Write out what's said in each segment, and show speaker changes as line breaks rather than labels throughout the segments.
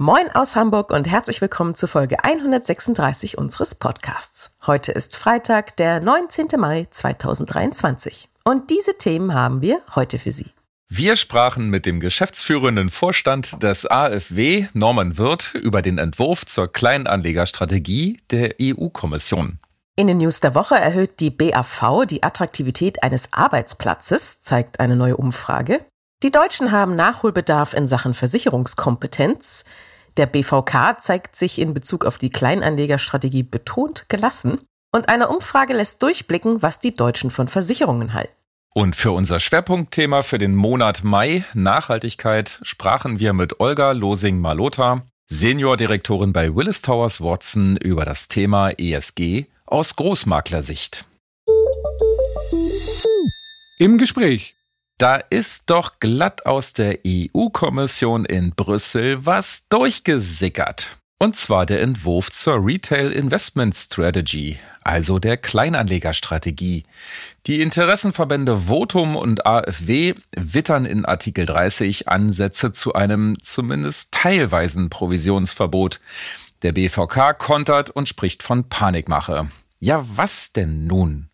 Moin aus Hamburg und herzlich willkommen zu Folge 136 unseres Podcasts. Heute ist Freitag, der 19. Mai 2023. Und diese Themen haben wir heute für Sie.
Wir sprachen mit dem geschäftsführenden Vorstand des AfW, Norman Wirth, über den Entwurf zur Kleinanlegerstrategie der EU-Kommission.
In den News der Woche erhöht die BAV die Attraktivität eines Arbeitsplatzes, zeigt eine neue Umfrage. Die Deutschen haben Nachholbedarf in Sachen Versicherungskompetenz. Der BVK zeigt sich in Bezug auf die Kleinanlegerstrategie betont gelassen. Und eine Umfrage lässt durchblicken, was die Deutschen von Versicherungen halten.
Und für unser Schwerpunktthema für den Monat Mai, Nachhaltigkeit, sprachen wir mit Olga Losing-Malota, Seniordirektorin bei Willis Towers Watson, über das Thema ESG aus Großmaklersicht.
Im Gespräch
da ist doch glatt aus der EU-Kommission in Brüssel was durchgesickert. Und zwar der Entwurf zur Retail Investment Strategy, also der Kleinanlegerstrategie. Die Interessenverbände Votum und AfW wittern in Artikel 30 Ansätze zu einem zumindest teilweisen Provisionsverbot. Der BVK kontert und spricht von Panikmache. Ja, was denn nun?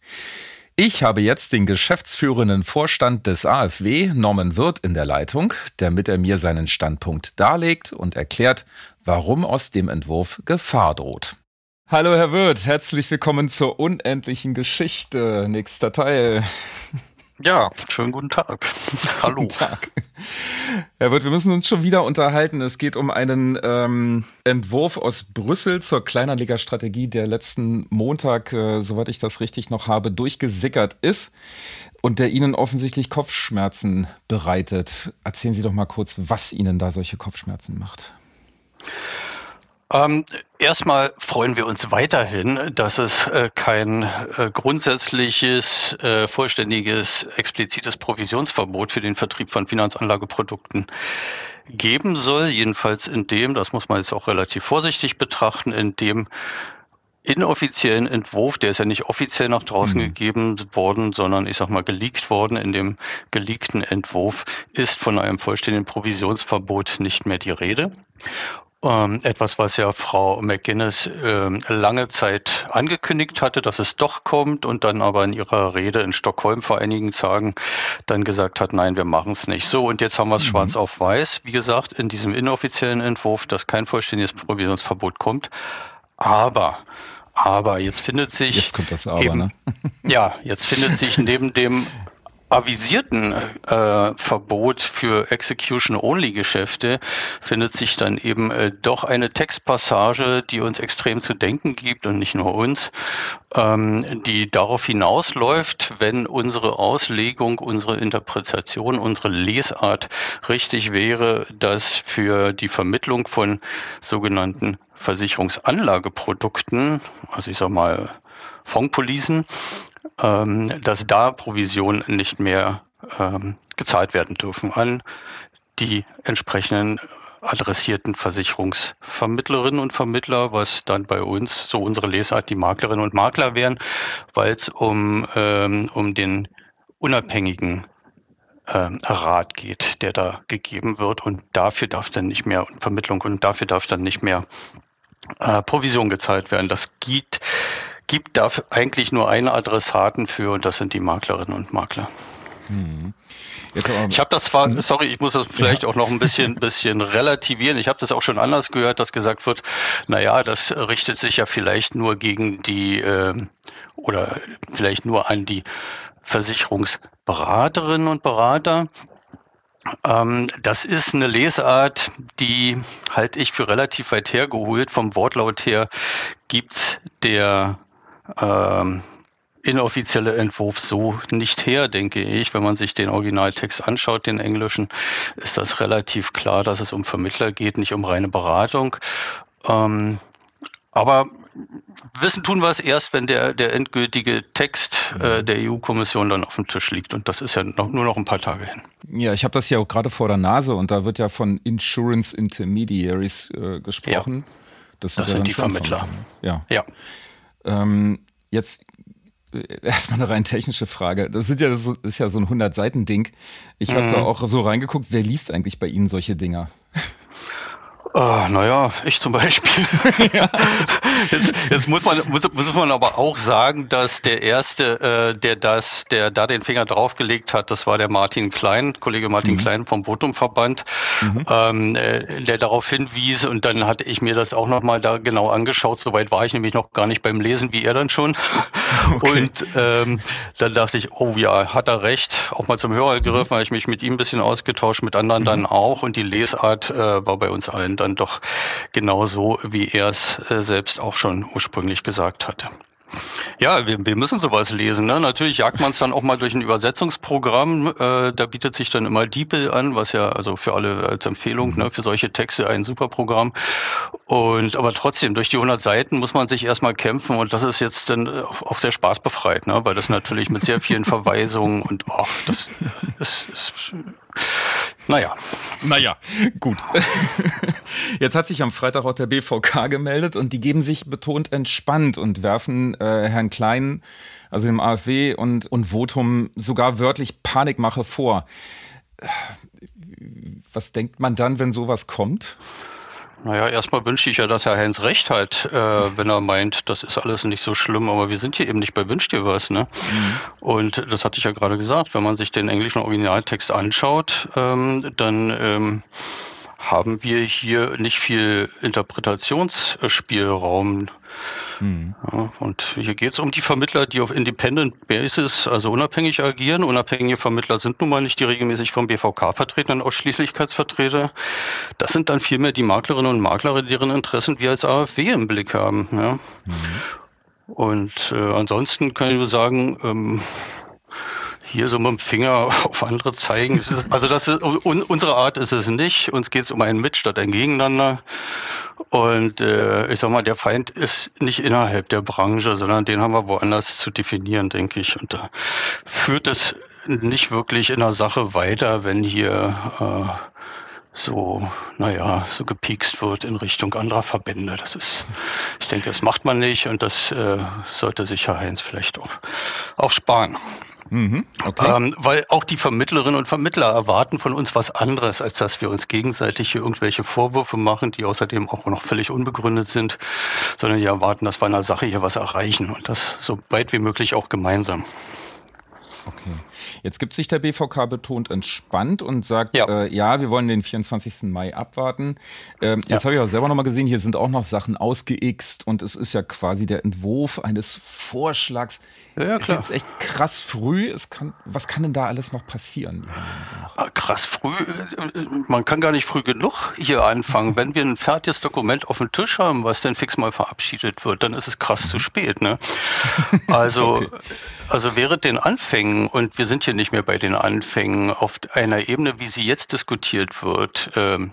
Ich habe jetzt den geschäftsführenden Vorstand des AfW, Norman Wirth, in der Leitung, damit er mir seinen Standpunkt darlegt und erklärt, warum aus dem Entwurf Gefahr droht. Hallo Herr Wirth, herzlich willkommen zur unendlichen Geschichte. Nächster Teil.
Ja, schönen guten Tag.
Hallo. Guten Tag. Herr Wirth, wir müssen uns schon wieder unterhalten. Es geht um einen ähm, Entwurf aus Brüssel zur Kleinanlegerstrategie, der letzten Montag, äh, soweit ich das richtig noch habe, durchgesickert ist und der Ihnen offensichtlich Kopfschmerzen bereitet. Erzählen Sie doch mal kurz, was Ihnen da solche Kopfschmerzen macht.
Ähm, erstmal freuen wir uns weiterhin, dass es äh, kein äh, grundsätzliches, äh, vollständiges, explizites Provisionsverbot für den Vertrieb von Finanzanlageprodukten geben soll. Jedenfalls in dem, das muss man jetzt auch relativ vorsichtig betrachten, in dem inoffiziellen Entwurf, der ist ja nicht offiziell nach draußen mhm. gegeben worden, sondern ich sag mal geleakt worden. In dem geleakten Entwurf ist von einem vollständigen Provisionsverbot nicht mehr die Rede. Ähm, etwas, was ja Frau McGuinness äh, lange Zeit angekündigt hatte, dass es doch kommt und dann aber in ihrer Rede in Stockholm vor einigen Tagen dann gesagt hat, nein, wir machen es nicht. So, und jetzt haben wir es mhm. schwarz auf weiß, wie gesagt, in diesem inoffiziellen Entwurf, dass kein vollständiges Provisionsverbot kommt. Aber aber jetzt findet sich.
Jetzt kommt das Aber,
eben,
ne?
ja, jetzt findet sich neben dem avisierten äh, Verbot für Execution-Only-Geschäfte findet sich dann eben äh, doch eine Textpassage, die uns extrem zu denken gibt und nicht nur uns, ähm, die darauf hinausläuft, wenn unsere Auslegung, unsere Interpretation, unsere Lesart richtig wäre, dass für die Vermittlung von sogenannten Versicherungsanlageprodukten, also ich sag mal Fondspolicen, ähm, dass da Provisionen nicht mehr ähm, gezahlt werden dürfen an die entsprechenden adressierten Versicherungsvermittlerinnen und Vermittler, was dann bei uns, so unsere Lesart, die Maklerinnen und Makler wären, weil es um, ähm, um den unabhängigen ähm, Rat geht, der da gegeben wird und dafür darf dann nicht mehr Vermittlung und dafür darf dann nicht mehr äh, Provision gezahlt werden. Das geht gibt da eigentlich nur einen Adressaten für und das sind die Maklerinnen und Makler. Mhm. ich habe das zwar, mhm. sorry, ich muss das vielleicht ja. auch noch ein bisschen, bisschen relativieren. Ich habe das auch schon anders gehört, dass gesagt wird, naja, das richtet sich ja vielleicht nur gegen die äh, oder vielleicht nur an die Versicherungsberaterinnen und Berater. Ähm, das ist eine Lesart, die halte ich für relativ weit hergeholt. Vom Wortlaut her gibt's der ähm, inoffizielle Entwurf so nicht her, denke ich. Wenn man sich den Originaltext anschaut, den englischen, ist das relativ klar, dass es um Vermittler geht, nicht um reine Beratung. Ähm, aber wissen tun wir es erst, wenn der, der endgültige Text äh, der EU-Kommission dann auf dem Tisch liegt. Und das ist ja noch, nur noch ein paar Tage hin.
Ja, ich habe das ja auch gerade vor der Nase und da wird ja von Insurance Intermediaries äh, gesprochen. Ja,
das, das sind die Vermittler. Von,
ja. ja. Ähm, jetzt äh, erstmal eine rein technische Frage. Das, sind ja, das ist ja so ein 100-Seiten-Ding. Ich habe mhm. da auch so reingeguckt, wer liest eigentlich bei Ihnen solche Dinger?
Uh, naja, ich zum Beispiel. jetzt, jetzt muss man muss, muss man aber auch sagen, dass der erste, äh, der das, der da den Finger draufgelegt hat, das war der Martin Klein, Kollege Martin mhm. Klein vom Votumverband, mhm. ähm, äh, der darauf hinwies und dann hatte ich mir das auch nochmal da genau angeschaut. Soweit war ich nämlich noch gar nicht beim Lesen, wie er dann schon. Okay. Und ähm, dann dachte ich, oh ja, hat er recht. Auch mal zum Hörer gegriffen, mhm. habe ich mich mit ihm ein bisschen ausgetauscht, mit anderen mhm. dann auch und die Lesart äh, war bei uns allen dann doch genauso, wie er es äh, selbst auch schon ursprünglich gesagt hatte. Ja, wir, wir müssen sowas lesen. Ne? Natürlich jagt man es dann auch mal durch ein Übersetzungsprogramm. Äh, da bietet sich dann immer DeepL an, was ja also für alle als Empfehlung ne, für solche Texte ein super Programm. Und aber trotzdem durch die 100 Seiten muss man sich erstmal kämpfen und das ist jetzt dann auch sehr spaßbefreit, ne? weil das natürlich mit sehr vielen Verweisungen und das, das ist naja.
Naja, gut. Jetzt hat sich am Freitag auch der BVK gemeldet und die geben sich betont entspannt und werfen äh, Herrn Klein, also dem AfW und, und Votum sogar wörtlich Panikmache vor. Was denkt man dann, wenn sowas kommt?
Naja, erstmal wünsche ich ja, dass Herr Heinz recht hat, äh, wenn er meint, das ist alles nicht so schlimm, aber wir sind hier eben nicht bei Wünsch dir was, ne? Mhm. Und das hatte ich ja gerade gesagt, wenn man sich den englischen Originaltext anschaut, ähm, dann ähm, haben wir hier nicht viel Interpretationsspielraum. Mhm. Ja, und hier geht es um die Vermittler, die auf Independent Basis, also unabhängig agieren. Unabhängige Vermittler sind nun mal nicht die regelmäßig vom BVK vertretenen Ausschließlichkeitsvertreter. Das sind dann vielmehr die Maklerinnen und Makler, deren Interessen wir als AfW im Blick haben. Ja. Mhm. Und äh, ansonsten ich nur sagen, ähm, hier so mit dem Finger auf andere zeigen. also das ist, unsere Art ist es nicht. Uns geht es um ein Mit statt ein Gegeneinander. Und äh, ich sag mal, der Feind ist nicht innerhalb der Branche, sondern den haben wir woanders zu definieren, denke ich. Und da führt es nicht wirklich in der Sache weiter, wenn hier äh, so, naja, so gepiekst wird in Richtung anderer Verbände. Das ist, ich denke, das macht man nicht und das äh, sollte sich Herr Heinz vielleicht auch, auch sparen. Mhm, okay. ähm, weil auch die Vermittlerinnen und Vermittler erwarten von uns was anderes, als dass wir uns gegenseitig hier irgendwelche Vorwürfe machen, die außerdem auch noch völlig unbegründet sind, sondern die erwarten, dass wir in der Sache hier was erreichen und das so weit wie möglich auch gemeinsam.
Okay. Jetzt gibt sich der BVK betont entspannt und sagt, ja, äh, ja wir wollen den 24. Mai abwarten. Ähm, ja. Jetzt habe ich auch selber nochmal gesehen, hier sind auch noch Sachen ausgeixt und es ist ja quasi der Entwurf eines Vorschlags. Ja, ist jetzt echt krass früh. Es kann, was kann denn da alles noch passieren?
Ah, krass früh. Man kann gar nicht früh genug hier anfangen. Wenn wir ein fertiges Dokument auf dem Tisch haben, was dann fix mal verabschiedet wird, dann ist es krass zu spät. Ne? Also, okay. also während den Anfängen, und wir sind hier nicht mehr bei den Anfängen, auf einer Ebene, wie sie jetzt diskutiert wird, ähm,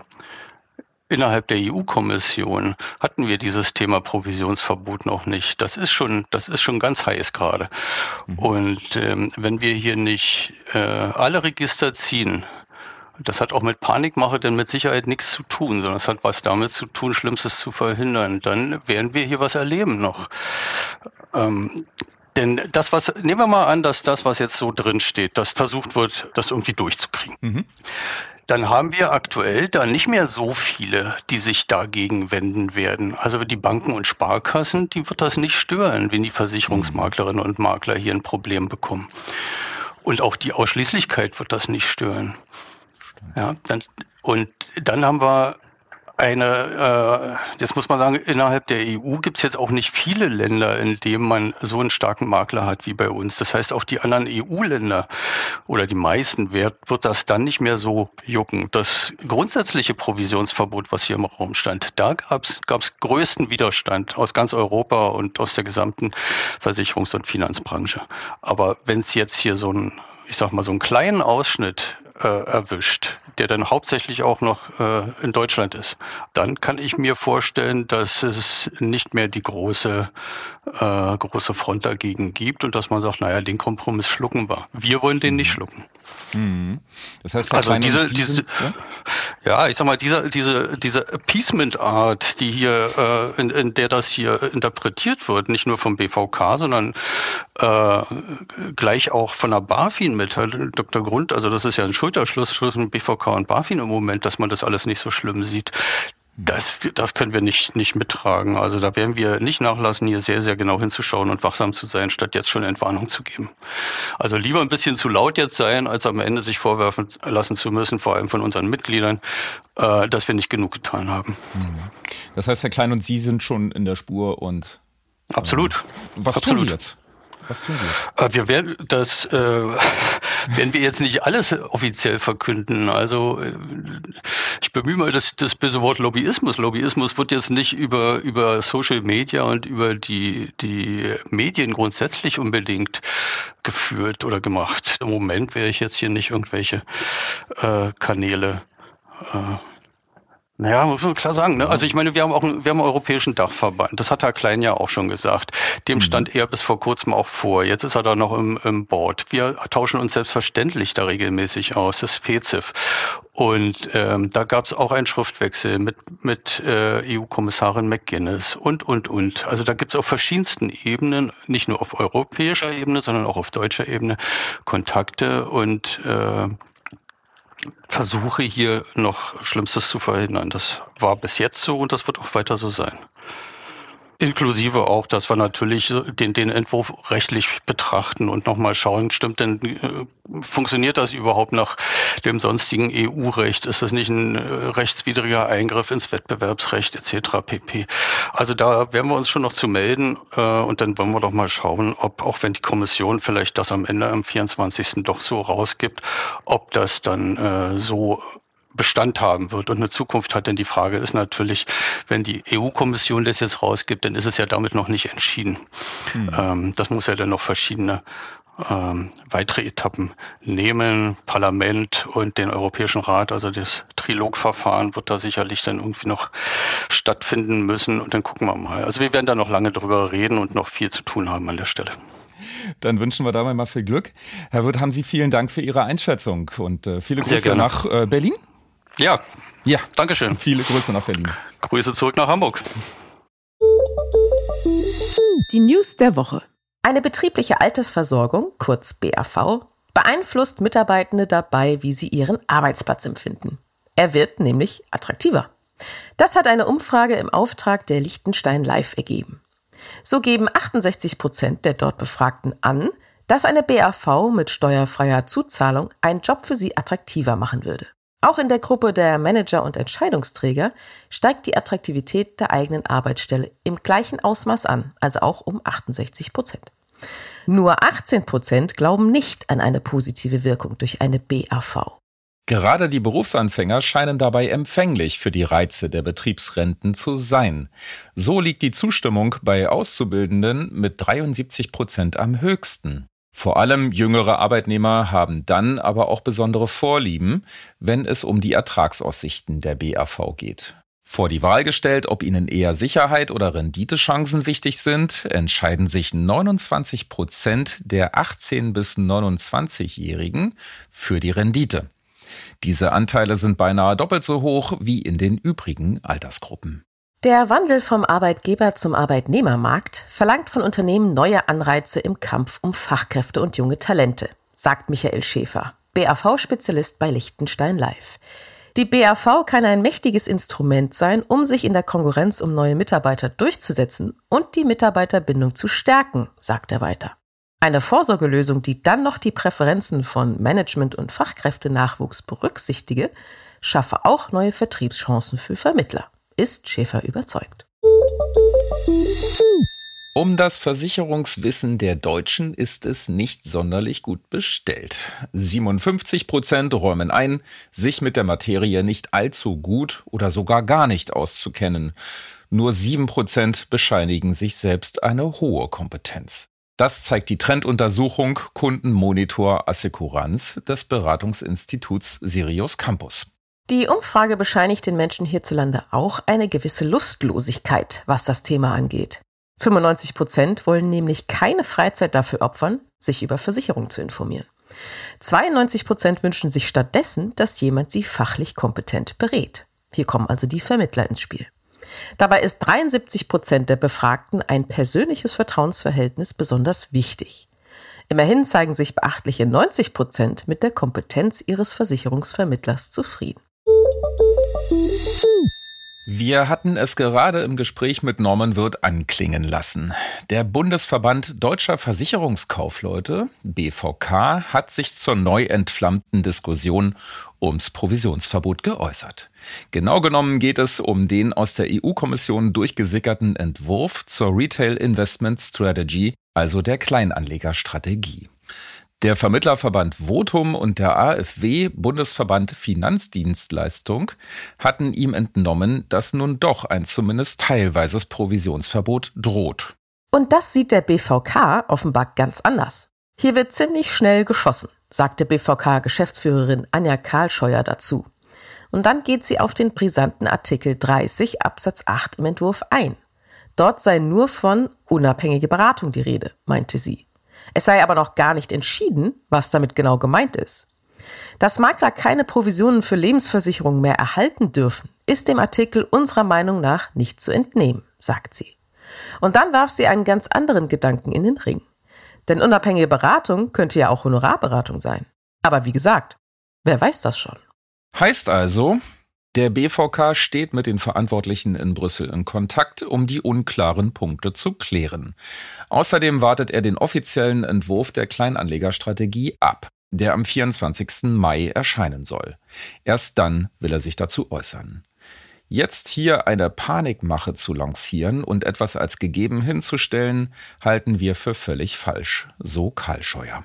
innerhalb der EU-Kommission hatten wir dieses Thema Provisionsverbot noch nicht. Das ist schon, das ist schon ganz heiß gerade. Mhm. Und ähm, wenn wir hier nicht äh, alle Register ziehen, das hat auch mit Panikmache denn mit Sicherheit nichts zu tun, sondern es hat was damit zu tun, Schlimmstes zu verhindern. Dann werden wir hier was erleben noch. Ähm, denn das, was, nehmen wir mal an, dass das, was jetzt so drin steht, das versucht wird, das irgendwie durchzukriegen. Mhm dann haben wir aktuell da nicht mehr so viele, die sich dagegen wenden werden. Also die Banken und Sparkassen, die wird das nicht stören, wenn die Versicherungsmaklerinnen und Makler hier ein Problem bekommen. Und auch die Ausschließlichkeit wird das nicht stören. Ja, dann, und dann haben wir eine, äh, jetzt muss man sagen, innerhalb der EU gibt es jetzt auch nicht viele Länder, in denen man so einen starken Makler hat wie bei uns. Das heißt, auch die anderen EU-Länder oder die meisten wird, wird das dann nicht mehr so jucken. Das grundsätzliche Provisionsverbot, was hier im Raum stand, da gab es größten Widerstand aus ganz Europa und aus der gesamten Versicherungs- und Finanzbranche. Aber wenn es jetzt hier so ein, ich sag mal, so einen kleinen Ausschnitt erwischt, der dann hauptsächlich auch noch äh, in Deutschland ist, dann kann ich mir vorstellen, dass es nicht mehr die große, äh, große Front dagegen gibt und dass man sagt, naja, den Kompromiss schlucken wir. Wir wollen den nicht mhm. schlucken.
Mhm. Das heißt,
also diese, diese, ja? Ja? ich sag mal, diese, diese, diese Appeasement-Art, die hier, äh, in, in der das hier interpretiert wird, nicht nur vom BVK, sondern äh, gleich auch von der BaFin mit Dr. Grund, also das ist ja ein Schulterschluss zwischen BVK und BaFin im Moment, dass man das alles nicht so schlimm sieht. Das, das können wir nicht, nicht mittragen. Also da werden wir nicht nachlassen, hier sehr, sehr genau hinzuschauen und wachsam zu sein, statt jetzt schon Entwarnung zu geben. Also lieber ein bisschen zu laut jetzt sein, als am Ende sich vorwerfen lassen zu müssen, vor allem von unseren Mitgliedern, äh, dass wir nicht genug getan haben.
Mhm. Das heißt, Herr Klein und Sie sind schon in der Spur und
Absolut. Äh,
was
Absolut.
tun Sie jetzt?
Was tun wir? Äh, wir werden das äh, werden wir jetzt nicht alles offiziell verkünden. Also äh, ich bemühe mal das, das böse Wort Lobbyismus. Lobbyismus wird jetzt nicht über, über Social Media und über die, die Medien grundsätzlich unbedingt geführt oder gemacht. Im Moment werde ich jetzt hier nicht irgendwelche äh, Kanäle äh, naja, muss man klar sagen. Ne? Also ich meine, wir haben auch einen, wir haben einen europäischen Dachverband. Das hat Herr Klein ja auch schon gesagt. Dem mhm. stand er bis vor kurzem auch vor. Jetzt ist er da noch im, im Board. Wir tauschen uns selbstverständlich da regelmäßig aus, das FEZIF. Und ähm, da gab es auch einen Schriftwechsel mit, mit äh, EU-Kommissarin McGuinness und, und, und. Also da gibt es auf verschiedensten Ebenen, nicht nur auf europäischer Ebene, sondern auch auf deutscher Ebene Kontakte und äh, versuche hier noch Schlimmstes zu verhindern. Das war bis jetzt so und das wird auch weiter so sein. Inklusive auch, dass wir natürlich den, den Entwurf rechtlich betrachten und nochmal schauen, stimmt denn, äh, funktioniert das überhaupt nach dem sonstigen EU-Recht? Ist das nicht ein äh, rechtswidriger Eingriff ins Wettbewerbsrecht etc. pp. Also da werden wir uns schon noch zu melden äh, und dann wollen wir doch mal schauen, ob auch wenn die Kommission vielleicht das am Ende am 24. doch so rausgibt, ob das dann äh, so Bestand haben wird und eine Zukunft hat. Denn die Frage ist natürlich, wenn die EU-Kommission das jetzt rausgibt, dann ist es ja damit noch nicht entschieden. Mhm. Ähm, das muss ja dann noch verschiedene ähm, weitere Etappen nehmen. Parlament und den Europäischen Rat, also das Trilogverfahren wird da sicherlich dann irgendwie noch stattfinden müssen und dann gucken wir mal. Also wir werden da noch lange drüber reden und noch viel zu tun haben an der Stelle.
Dann wünschen wir dabei mal viel Glück. Herr Wirth, haben Sie vielen Dank für Ihre Einschätzung und äh, viele Grüße nach äh, Berlin.
Ja. Ja. Dankeschön.
Viele Grüße nach Berlin.
Grüße zurück nach Hamburg.
Die News der Woche. Eine betriebliche Altersversorgung, kurz BAV, beeinflusst Mitarbeitende dabei, wie sie ihren Arbeitsplatz empfinden. Er wird nämlich attraktiver. Das hat eine Umfrage im Auftrag der Liechtenstein Live ergeben. So geben 68 Prozent der dort Befragten an, dass eine BAV mit steuerfreier Zuzahlung einen Job für sie attraktiver machen würde. Auch in der Gruppe der Manager und Entscheidungsträger steigt die Attraktivität der eigenen Arbeitsstelle im gleichen Ausmaß an, also auch um 68 Prozent. Nur 18 Prozent glauben nicht an eine positive Wirkung durch eine BAV.
Gerade die Berufsanfänger scheinen dabei empfänglich für die Reize der Betriebsrenten zu sein. So liegt die Zustimmung bei Auszubildenden mit 73 Prozent am höchsten. Vor allem jüngere Arbeitnehmer haben dann aber auch besondere Vorlieben, wenn es um die Ertragsaussichten der BAV geht. Vor die Wahl gestellt, ob ihnen eher Sicherheit oder Renditechancen wichtig sind, entscheiden sich 29 Prozent der 18 bis 29-Jährigen für die Rendite. Diese Anteile sind beinahe doppelt so hoch wie in den übrigen Altersgruppen.
Der Wandel vom Arbeitgeber zum Arbeitnehmermarkt verlangt von Unternehmen neue Anreize im Kampf um Fachkräfte und junge Talente, sagt Michael Schäfer, BAV-Spezialist bei Liechtenstein Live. Die BAV kann ein mächtiges Instrument sein, um sich in der Konkurrenz um neue Mitarbeiter durchzusetzen und die Mitarbeiterbindung zu stärken, sagt er weiter. Eine Vorsorgelösung, die dann noch die Präferenzen von Management und Fachkräftenachwuchs berücksichtige, schaffe auch neue Vertriebschancen für Vermittler ist Schäfer überzeugt.
Um das Versicherungswissen der Deutschen ist es nicht sonderlich gut bestellt. 57 Prozent räumen ein, sich mit der Materie nicht allzu gut oder sogar gar nicht auszukennen. Nur sieben Prozent bescheinigen sich selbst eine hohe Kompetenz. Das zeigt die Trenduntersuchung Kundenmonitor Assekuranz des Beratungsinstituts Sirius Campus.
Die Umfrage bescheinigt den Menschen hierzulande auch eine gewisse Lustlosigkeit, was das Thema angeht. 95 Prozent wollen nämlich keine Freizeit dafür opfern, sich über Versicherungen zu informieren. 92 Prozent wünschen sich stattdessen, dass jemand sie fachlich kompetent berät. Hier kommen also die Vermittler ins Spiel. Dabei ist 73 Prozent der Befragten ein persönliches Vertrauensverhältnis besonders wichtig. Immerhin zeigen sich beachtliche 90 Prozent mit der Kompetenz ihres Versicherungsvermittlers zufrieden.
Wir hatten es gerade im Gespräch mit Norman Wirth anklingen lassen. Der Bundesverband Deutscher Versicherungskaufleute, BVK, hat sich zur neu entflammten Diskussion ums Provisionsverbot geäußert. Genau genommen geht es um den aus der EU-Kommission durchgesickerten Entwurf zur Retail Investment Strategy, also der Kleinanlegerstrategie. Der Vermittlerverband Votum und der AfW Bundesverband Finanzdienstleistung hatten ihm entnommen, dass nun doch ein zumindest teilweises Provisionsverbot droht.
Und das sieht der BVK offenbar ganz anders. Hier wird ziemlich schnell geschossen, sagte BVK-Geschäftsführerin Anja Karlscheuer dazu. Und dann geht sie auf den brisanten Artikel 30 Absatz 8 im Entwurf ein. Dort sei nur von unabhängige Beratung die Rede, meinte sie. Es sei aber noch gar nicht entschieden, was damit genau gemeint ist. Dass Makler keine Provisionen für Lebensversicherungen mehr erhalten dürfen, ist dem Artikel unserer Meinung nach nicht zu entnehmen, sagt sie. Und dann warf sie einen ganz anderen Gedanken in den Ring. Denn unabhängige Beratung könnte ja auch Honorarberatung sein. Aber wie gesagt, wer weiß das schon?
Heißt also, der BVK steht mit den Verantwortlichen in Brüssel in Kontakt, um die unklaren Punkte zu klären. Außerdem wartet er den offiziellen Entwurf der Kleinanlegerstrategie ab, der am 24. Mai erscheinen soll. Erst dann will er sich dazu äußern. Jetzt hier eine Panikmache zu lancieren und etwas als gegeben hinzustellen, halten wir für völlig falsch, so Karl Scheuer.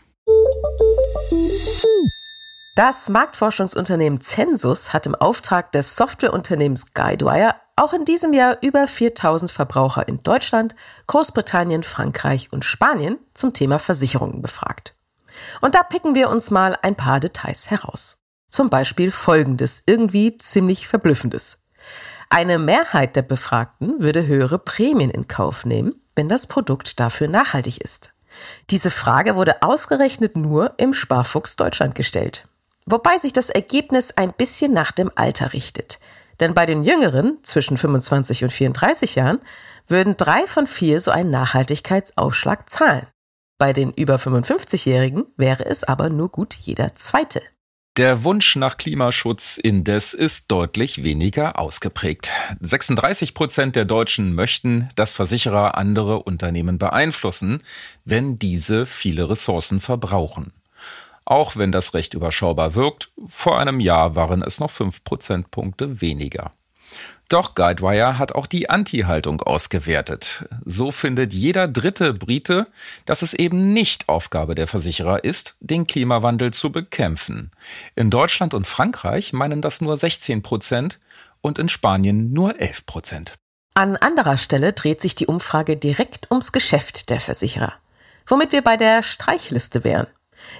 Das Marktforschungsunternehmen Census hat im Auftrag des Softwareunternehmens Guidewire auch in diesem Jahr über 4000 Verbraucher in Deutschland, Großbritannien, Frankreich und Spanien zum Thema Versicherungen befragt. Und da picken wir uns mal ein paar Details heraus. Zum Beispiel folgendes, irgendwie ziemlich verblüffendes. Eine Mehrheit der Befragten würde höhere Prämien in Kauf nehmen, wenn das Produkt dafür nachhaltig ist. Diese Frage wurde ausgerechnet nur im Sparfuchs Deutschland gestellt. Wobei sich das Ergebnis ein bisschen nach dem Alter richtet. Denn bei den Jüngeren, zwischen 25 und 34 Jahren, würden drei von vier so einen Nachhaltigkeitsaufschlag zahlen. Bei den über 55-Jährigen wäre es aber nur gut jeder zweite.
Der Wunsch nach Klimaschutz indes ist deutlich weniger ausgeprägt. 36 Prozent der Deutschen möchten, dass Versicherer andere Unternehmen beeinflussen, wenn diese viele Ressourcen verbrauchen. Auch wenn das recht überschaubar wirkt, vor einem Jahr waren es noch fünf Prozentpunkte weniger. Doch Guidewire hat auch die Anti-Haltung ausgewertet. So findet jeder dritte Brite, dass es eben nicht Aufgabe der Versicherer ist, den Klimawandel zu bekämpfen. In Deutschland und Frankreich meinen das nur 16 Prozent und in Spanien nur 11 Prozent.
An anderer Stelle dreht sich die Umfrage direkt ums Geschäft der Versicherer. Womit wir bei der Streichliste wären.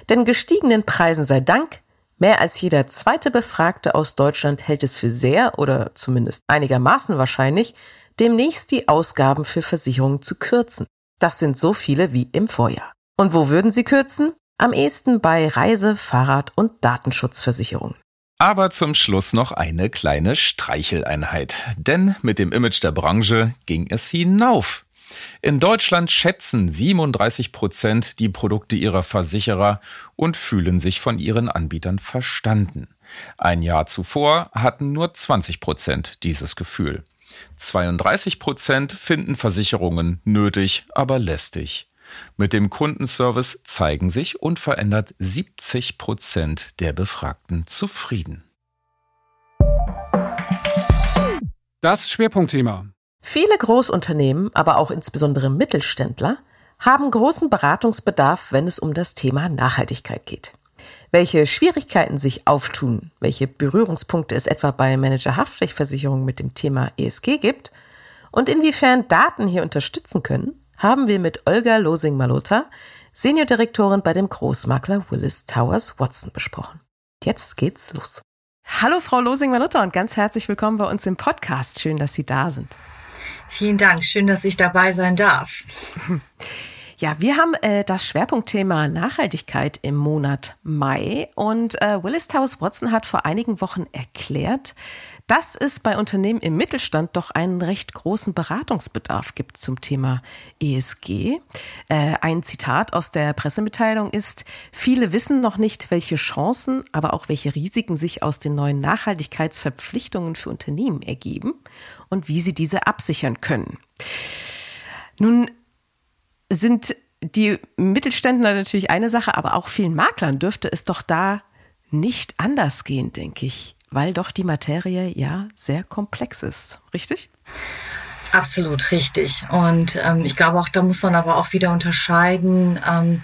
Denn gestiegenen Preisen sei Dank, mehr als jeder zweite Befragte aus Deutschland hält es für sehr oder zumindest einigermaßen wahrscheinlich, demnächst die Ausgaben für Versicherungen zu kürzen. Das sind so viele wie im Vorjahr. Und wo würden sie kürzen? Am ehesten bei Reise-, Fahrrad- und Datenschutzversicherungen.
Aber zum Schluss noch eine kleine Streicheleinheit. Denn mit dem Image der Branche ging es hinauf. In Deutschland schätzen 37 Prozent die Produkte ihrer Versicherer und fühlen sich von ihren Anbietern verstanden. Ein Jahr zuvor hatten nur 20 Prozent dieses Gefühl. 32 Prozent finden Versicherungen nötig, aber lästig. Mit dem Kundenservice zeigen sich unverändert 70 Prozent der Befragten zufrieden.
Das Schwerpunktthema.
Viele Großunternehmen, aber auch insbesondere Mittelständler, haben großen Beratungsbedarf, wenn es um das Thema Nachhaltigkeit geht. Welche Schwierigkeiten sich auftun, welche Berührungspunkte es etwa bei Manager-Haftpflichtversicherungen mit dem Thema ESG gibt und inwiefern Daten hier unterstützen können, haben wir mit Olga Losing-Malota, Seniordirektorin bei dem Großmakler Willis Towers Watson besprochen. Jetzt geht's los. Hallo Frau Losing-Malota und ganz herzlich willkommen bei uns im Podcast. Schön, dass Sie da sind.
Vielen Dank, schön, dass ich dabei sein darf.
Ja, wir haben äh, das Schwerpunktthema Nachhaltigkeit im Monat Mai und äh, Willis Towers Watson hat vor einigen Wochen erklärt, dass es bei Unternehmen im Mittelstand doch einen recht großen Beratungsbedarf gibt zum Thema ESG. Äh, ein Zitat aus der Pressemitteilung ist, viele wissen noch nicht, welche Chancen, aber auch welche Risiken sich aus den neuen Nachhaltigkeitsverpflichtungen für Unternehmen ergeben und wie sie diese absichern können. Nun sind die Mittelständler natürlich eine Sache, aber auch vielen Maklern dürfte es doch da nicht anders gehen, denke ich, weil doch die Materie ja sehr komplex ist, richtig?
Absolut richtig. Und ähm, ich glaube auch, da muss man aber auch wieder unterscheiden, ähm,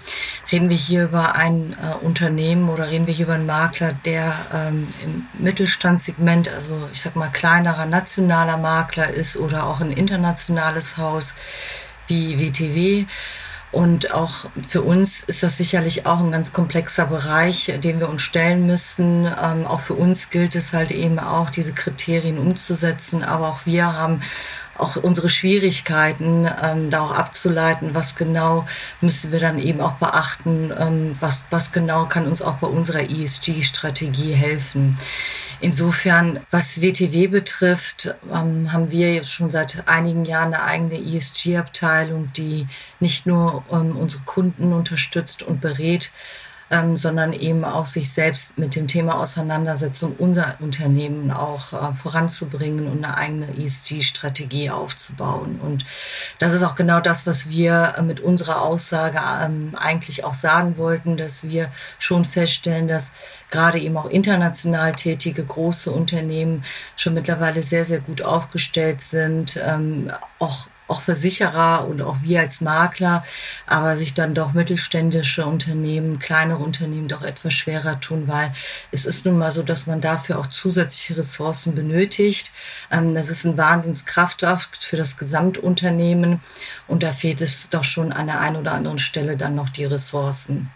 reden wir hier über ein äh, Unternehmen oder reden wir hier über einen Makler, der ähm, im Mittelstandssegment, also ich sag mal kleinerer nationaler Makler ist oder auch ein internationales Haus wie WTW. Und auch für uns ist das sicherlich auch ein ganz komplexer Bereich, dem wir uns stellen müssen. Ähm, auch für uns gilt es halt eben auch, diese Kriterien umzusetzen. Aber auch wir haben auch unsere Schwierigkeiten, ähm, da auch abzuleiten, was genau müssen wir dann eben auch beachten, ähm, was, was genau kann uns auch bei unserer ESG-Strategie helfen. Insofern, was WTW betrifft, ähm, haben wir jetzt schon seit einigen Jahren eine eigene ESG-Abteilung, die nicht nur ähm, unsere Kunden unterstützt und berät, ähm, sondern eben auch sich selbst mit dem Thema auseinandersetzt, um unser Unternehmen auch äh, voranzubringen und eine eigene ESG-Strategie aufzubauen. Und das ist auch genau das, was wir äh, mit unserer Aussage ähm, eigentlich auch sagen wollten, dass wir schon feststellen, dass gerade eben auch international tätige große Unternehmen schon mittlerweile sehr, sehr gut aufgestellt sind, ähm, auch auch Versicherer und auch wir als Makler, aber sich dann doch mittelständische Unternehmen, kleinere Unternehmen doch etwas schwerer tun, weil es ist nun mal so, dass man dafür auch zusätzliche Ressourcen benötigt. Ähm, das ist ein Wahnsinnskraftakt für das Gesamtunternehmen und da fehlt es doch schon an der einen oder anderen Stelle dann noch die Ressourcen.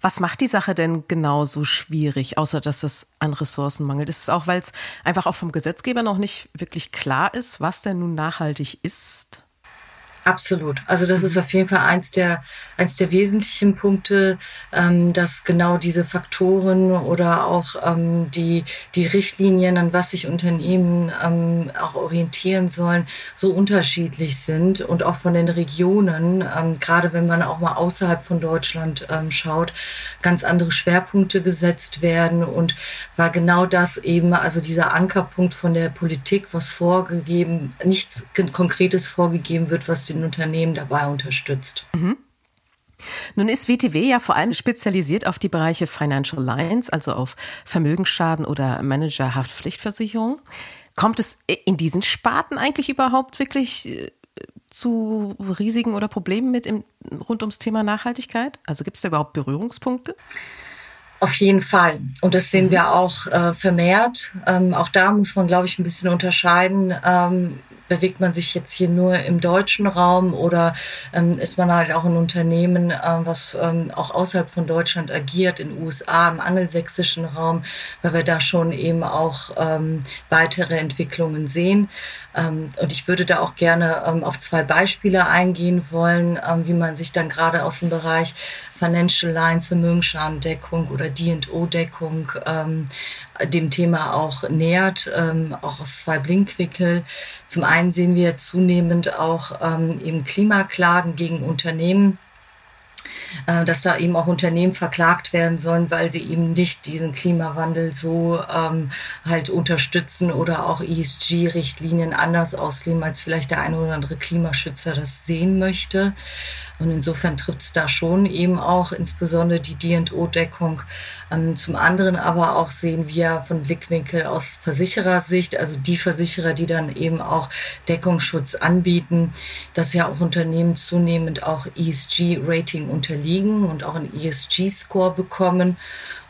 Was macht die Sache denn genau so schwierig, außer dass es an Ressourcen mangelt? Ist es auch, weil es einfach auch vom Gesetzgeber noch nicht wirklich klar ist, was denn nun nachhaltig ist?
Absolut. Also das ist auf jeden Fall eins der, eins der wesentlichen Punkte, ähm, dass genau diese Faktoren oder auch ähm, die, die Richtlinien, an was sich Unternehmen ähm, auch orientieren sollen, so unterschiedlich sind und auch von den Regionen, ähm, gerade wenn man auch mal außerhalb von Deutschland ähm, schaut, ganz andere Schwerpunkte gesetzt werden und war genau das eben, also dieser Ankerpunkt von der Politik, was vorgegeben, nichts Konkretes vorgegeben wird, was den den Unternehmen dabei unterstützt. Mhm.
Nun ist WTW ja vor allem spezialisiert auf die Bereiche Financial Lines, also auf Vermögensschaden oder Managerhaftpflichtversicherung. Kommt es in diesen Sparten eigentlich überhaupt wirklich äh, zu Risiken oder Problemen mit im, rund ums Thema Nachhaltigkeit? Also gibt es da überhaupt Berührungspunkte?
Auf jeden Fall. Und das sehen mhm. wir auch äh, vermehrt. Ähm, auch da muss man, glaube ich, ein bisschen unterscheiden. Ähm, bewegt man sich jetzt hier nur im deutschen Raum oder ähm, ist man halt auch ein Unternehmen, äh, was ähm, auch außerhalb von Deutschland agiert, in USA, im angelsächsischen Raum, weil wir da schon eben auch ähm, weitere Entwicklungen sehen. Ähm, und ich würde da auch gerne ähm, auf zwei Beispiele eingehen wollen, ähm, wie man sich dann gerade aus dem Bereich Financial Lines, Vermögensschadendeckung oder D&O-Deckung ähm, dem Thema auch nähert, ähm, auch aus zwei Blinkwinkel. Zum einen sehen wir zunehmend auch ähm, eben Klimaklagen gegen Unternehmen äh, dass da eben auch Unternehmen verklagt werden sollen, weil sie eben nicht diesen Klimawandel so ähm, halt unterstützen oder auch ESG-Richtlinien anders ausleben, als vielleicht der eine oder andere Klimaschützer das sehen möchte. Und insofern trifft es da schon eben auch insbesondere die D&O-Deckung. Ähm, zum anderen aber auch sehen wir von Blickwinkel aus Versicherersicht, also die Versicherer, die dann eben auch Deckungsschutz anbieten, dass ja auch Unternehmen zunehmend auch ESG-Rating unterliegen und auch einen ESG-Score bekommen.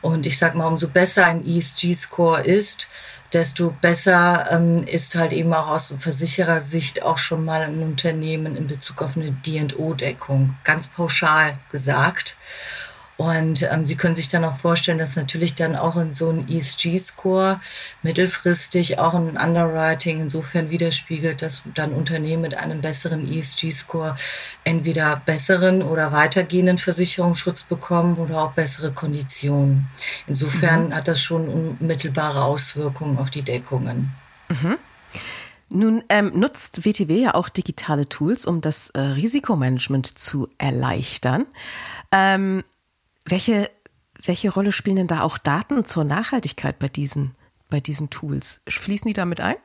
Und ich sage mal, umso besser ein ESG-Score ist, desto besser ähm, ist halt eben auch aus Versicherersicht auch schon mal ein Unternehmen in Bezug auf eine D&O-Deckung, ganz pauschal gesagt. Und ähm, Sie können sich dann auch vorstellen, dass natürlich dann auch in so einem ESG-Score mittelfristig auch ein Underwriting insofern widerspiegelt, dass dann Unternehmen mit einem besseren ESG-Score entweder besseren oder weitergehenden Versicherungsschutz bekommen oder auch bessere Konditionen. Insofern mhm. hat das schon unmittelbare Auswirkungen auf die Deckungen.
Mhm. Nun ähm, nutzt WTW ja auch digitale Tools, um das äh, Risikomanagement zu erleichtern. Ähm, welche, welche Rolle spielen denn da auch Daten zur Nachhaltigkeit bei diesen, bei diesen Tools? Fließen die damit ein?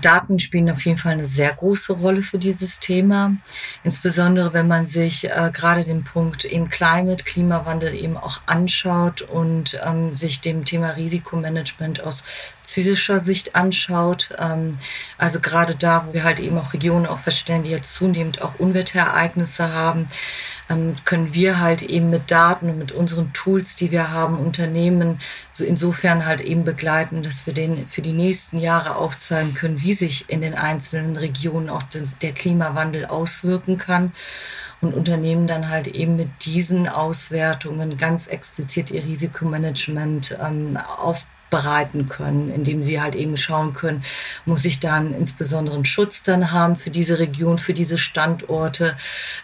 Daten spielen auf jeden Fall eine sehr große Rolle für dieses Thema. Insbesondere wenn man sich äh, gerade den Punkt eben Climate, Klimawandel eben auch anschaut und ähm, sich dem Thema Risikomanagement aus physischer Sicht anschaut. Ähm, also gerade da, wo wir halt eben auch Regionen auch feststellen, die jetzt zunehmend auch Unwetterereignisse haben, ähm, können wir halt eben mit Daten und mit unseren Tools, die wir haben, Unternehmen so insofern halt eben begleiten, dass wir denen für die nächsten Jahre aufzeigen können, wie sich in den einzelnen Regionen auch der Klimawandel auswirken kann und Unternehmen dann halt eben mit diesen Auswertungen ganz explizit ihr Risikomanagement ähm, auf bereiten können, indem sie halt eben schauen können, muss ich dann insbesondere einen Schutz dann haben für diese Region, für diese Standorte,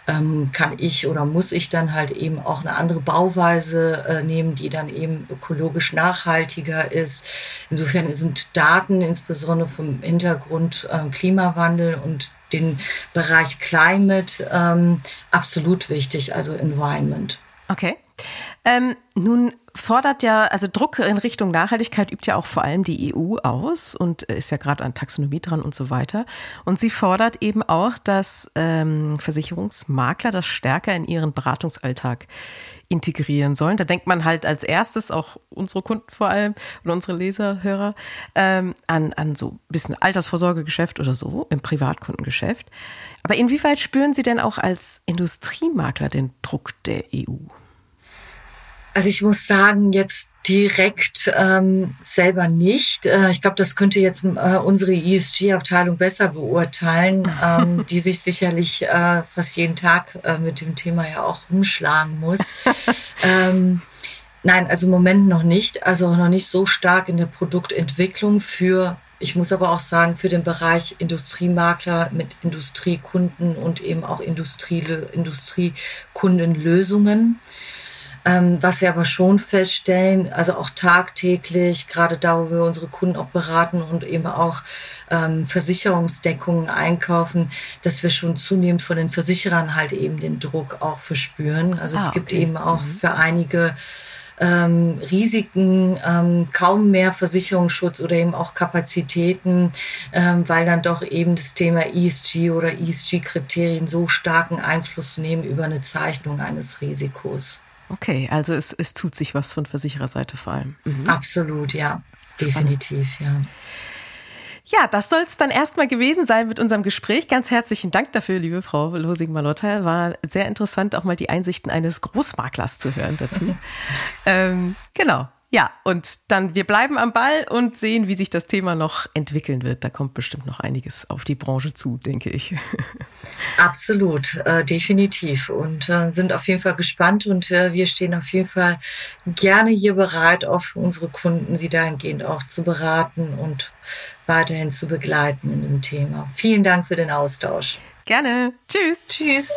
ähm, kann ich oder muss ich dann halt eben auch eine andere Bauweise äh, nehmen, die dann eben ökologisch nachhaltiger ist. Insofern sind Daten insbesondere vom Hintergrund äh, Klimawandel und den Bereich Climate ähm, absolut wichtig, also Environment.
Okay. Ähm, nun fordert ja, also Druck in Richtung Nachhaltigkeit übt ja auch vor allem die EU aus und ist ja gerade an Taxonomie dran und so weiter. Und sie fordert eben auch, dass ähm, Versicherungsmakler das stärker in ihren Beratungsalltag integrieren sollen. Da denkt man halt als erstes, auch unsere Kunden vor allem und unsere Leser, Hörer, ähm, an, an so ein bisschen Altersvorsorgegeschäft oder so im Privatkundengeschäft. Aber inwieweit spüren Sie denn auch als Industriemakler den Druck der EU?
Also ich muss sagen, jetzt direkt ähm, selber nicht. Äh, ich glaube, das könnte jetzt äh, unsere ESG-Abteilung besser beurteilen, ähm, die sich sicherlich äh, fast jeden Tag äh, mit dem Thema ja auch umschlagen muss. ähm, nein, also im Moment noch nicht. Also noch nicht so stark in der Produktentwicklung für ich muss aber auch sagen, für den Bereich Industriemakler mit Industriekunden und eben auch Industrie, Industriekundenlösungen. Ähm, was wir aber schon feststellen, also auch tagtäglich, gerade da, wo wir unsere Kunden auch beraten und eben auch ähm, Versicherungsdeckungen einkaufen, dass wir schon zunehmend von den Versicherern halt eben den Druck auch verspüren. Also ah, es gibt okay. eben auch mhm. für einige ähm, Risiken, ähm, kaum mehr Versicherungsschutz oder eben auch Kapazitäten, ähm, weil dann doch eben das Thema ESG oder ESG-Kriterien so starken Einfluss nehmen über eine Zeichnung eines Risikos.
Okay, also es, es tut sich was von Versichererseite vor allem.
Mhm. Absolut, ja. Definitiv, Spannend. ja.
Ja, das soll es dann erstmal gewesen sein mit unserem Gespräch. Ganz herzlichen Dank dafür, liebe Frau Losing-Malotta. War sehr interessant, auch mal die Einsichten eines Großmaklers zu hören dazu. ähm, genau. Ja, und dann, wir bleiben am Ball und sehen, wie sich das Thema noch entwickeln wird. Da kommt bestimmt noch einiges auf die Branche zu, denke ich.
Absolut, äh, definitiv. Und äh, sind auf jeden Fall gespannt und äh, wir stehen auf jeden Fall gerne hier bereit, auch für unsere Kunden, sie dahingehend auch zu beraten und weiterhin zu begleiten in dem Thema. Vielen Dank für den Austausch.
Gerne. Tschüss.
Tschüss.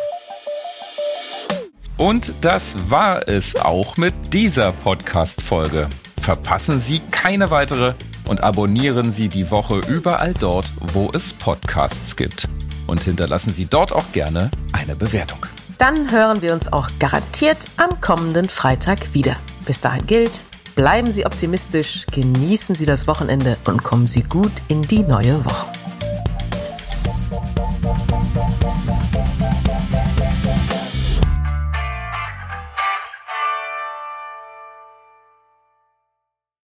Und das war es auch mit dieser Podcast-Folge. Verpassen Sie keine weitere und abonnieren Sie die Woche überall dort, wo es Podcasts gibt. Und hinterlassen Sie dort auch gerne eine Bewertung.
Dann hören wir uns auch garantiert am kommenden Freitag wieder. Bis dahin gilt, bleiben Sie optimistisch, genießen Sie das Wochenende und kommen Sie gut in die neue Woche.